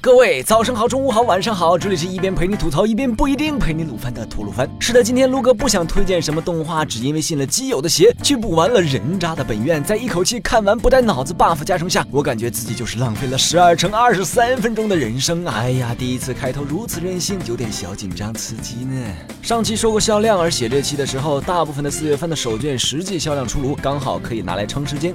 各位早上好，中午好，晚上好，这里是一边陪你吐槽一边不一定陪你撸番的吐鲁番。是的，今天撸哥不想推荐什么动画，只因为信了基友的邪，去补完了人渣的本愿，在一口气看完不带脑子 buff 加成下，我感觉自己就是浪费了十二乘二十三分钟的人生啊！哎呀，第一次开头如此任性，有点小紧张刺激呢。上期说过销量，而写这期的时候，大部分的四月份的手卷实际销量出炉，刚好可以拿来撑时间。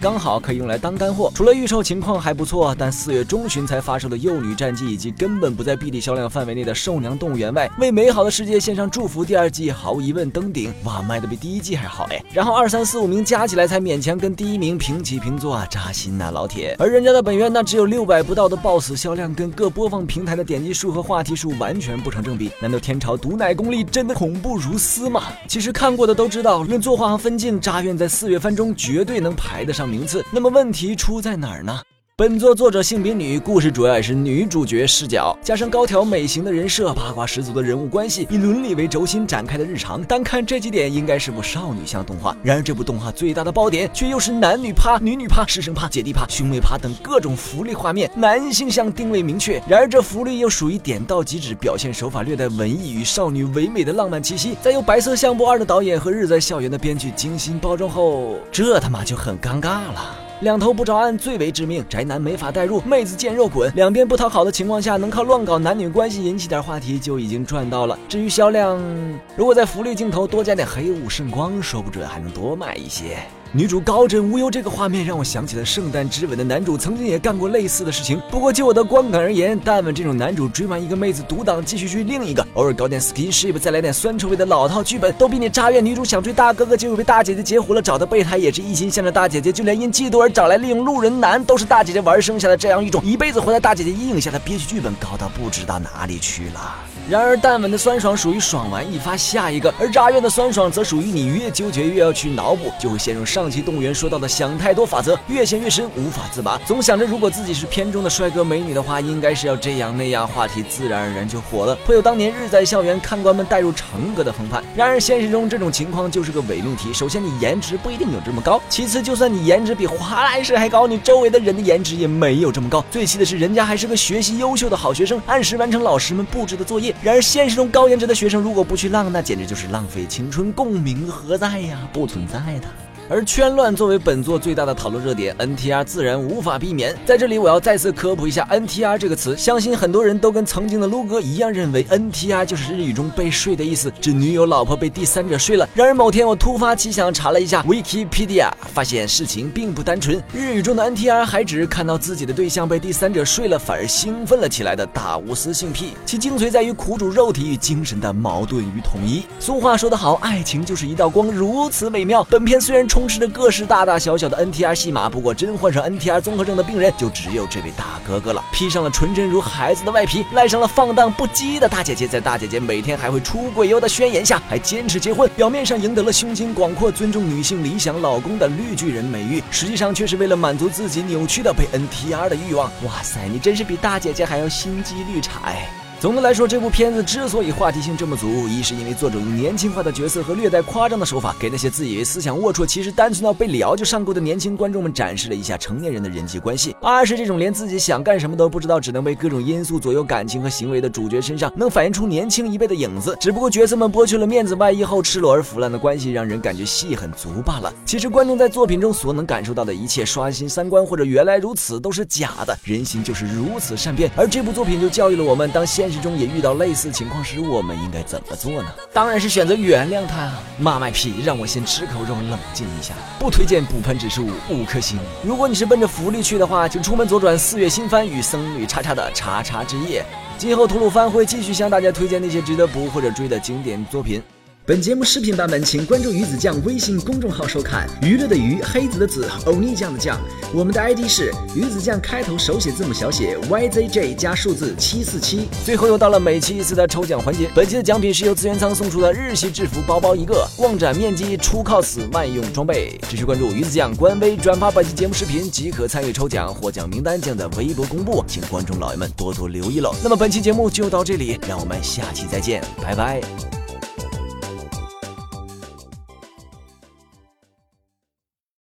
刚好可以用来当干货。除了预售情况还不错，但四月中旬才发售的《幼女战记》以及根本不在 B 地销量范围内的《兽娘动物园外》，为美好的世界献上祝福。第二季毫无疑问登顶，哇，卖的比第一季还好哎。然后二三四五名加起来才勉强跟第一名平起平坐啊，扎心呐，老铁。而人家的本院那只有六百不到的 BOSS 销量，跟各播放平台的点击数和话题数完全不成正比。难道天朝毒奶功力真的恐怖如斯吗？其实看过的都知道，论作画和分镜，扎院在四月番中绝对能排得上。名字，那么问题出在哪儿呢？本作作者性别女，故事主要也是女主角视角，加上高挑美型的人设，八卦十足的人物关系，以伦理为轴心展开的日常。单看这几点，应该是部少女向动画。然而这部动画最大的爆点，却又是男女趴、女女趴、师生趴、姐弟趴、兄妹趴等各种福利画面，男性向定位明确。然而这福利又属于点到即止，表现手法略带文艺与少女唯美的浪漫气息。再由白色相簿二的导演和日在校园的编剧精心包装后，这他妈就很尴尬了。两头不着岸最为致命，宅男没法代入，妹子见肉滚，两边不讨好的情况下，能靠乱搞男女关系引起点话题就已经赚到了。至于销量，如果在福利镜头多加点黑雾圣光，说不准还能多卖一些。女主高枕无忧这个画面让我想起了《圣诞之吻》的男主曾经也干过类似的事情。不过就我的观感而言，但吻这种男主追完一个妹子独挡继续追另一个，偶尔搞点 skinship，再来点酸臭味的老套剧本，都比你扎院女主想追大哥哥结果被大姐姐截胡了，找的备胎也是一心向着大姐姐，就连因嫉妒而找来利用路人男都是大姐姐玩剩下的这样一种一辈子活在大姐姐阴影下的憋屈剧本，高到不知道哪里去了。然而，淡吻的酸爽属于爽完一发下一个，而扎院的酸爽则属于你越纠结越要去脑补，就会陷入上上期动物园说到的想太多法则，越陷越深，无法自拔。总想着如果自己是片中的帅哥美女的话，应该是要这样那样，话题自然而然就火了，会有当年日在校园看官们带入成格的风范。然而现实中这种情况就是个伪命题。首先，你颜值不一定有这么高；其次，就算你颜值比华莱士还高，你周围的人的颜值也没有这么高。最气的是，人家还是个学习优秀的好学生，按时完成老师们布置的作业。然而现实中高颜值的学生如果不去浪，那简直就是浪费青春，共鸣何在呀？不存在的。而圈乱作为本作最大的讨论热点，NTR 自然无法避免。在这里，我要再次科普一下 NTR 这个词。相信很多人都跟曾经的撸哥一样，认为 NTR 就是日语中被睡的意思，指女友、老婆被第三者睡了。然而某天我突发奇想，查了一下 Wikipedia，发现事情并不单纯。日语中的 NTR 还指看到自己的对象被第三者睡了，反而兴奋了起来的大无私性癖。其精髓在于苦主肉体与精神的矛盾与统一。俗话说得好，爱情就是一道光，如此美妙。本片虽然充。充斥着各式大大小小的 NTR 戏码，不过真患上 NTR 综合症的病人就只有这位大哥哥了。披上了纯真如孩子的外皮，赖上了放荡不羁的大姐姐，在大姐姐每天还会出轨哟的宣言下，还坚持结婚。表面上赢得了胸襟广阔、尊重女性理想老公的绿巨人美誉，实际上却是为了满足自己扭曲的被 NTR 的欲望。哇塞，你真是比大姐姐还要心机绿茶哎！总的来说，这部片子之所以话题性这么足，一是因为作者用年轻化的角色和略带夸张的手法，给那些自以为思想龌龊，其实单纯到被聊就上钩的年轻观众们展示了一下成年人的人际关系；二是这种连自己想干什么都不知道，只能被各种因素左右感情和行为的主角身上，能反映出年轻一辈的影子。只不过角色们剥去了面子外衣后，赤裸而腐烂的关系，让人感觉戏很足罢了。其实观众在作品中所能感受到的一切刷新三观或者原来如此都是假的，人心就是如此善变。而这部作品就教育了我们，当现实中也遇到类。似情况时，我们应该怎么做呢？当然是选择原谅他。妈卖批，让我先吃口肉，冷静一下。不推荐，补喷指数五颗星。如果你是奔着福利去的话，请出门左转四月新番与僧侣叉叉的叉叉之夜。今后吐鲁番会继续向大家推荐那些值得补或者追的经典作品。本节目视频版本，请关注鱼子酱微信公众号收看。娱乐的娱，黑子的子，欧尼酱的酱。我们的 ID 是鱼子酱，开头手写字母小写 YZJ 加数字七四七。最后又到了每期一次的抽奖环节，本期的奖品是由资源仓送出的日系制服包包一个，逛展面积出 cos 万用装备。持续关注鱼子酱官微，转发本期节目视频即可参与抽奖，获奖名单将在微博公布，请观众老爷们多多留意喽。那么本期节目就到这里，让我们下期再见，拜拜。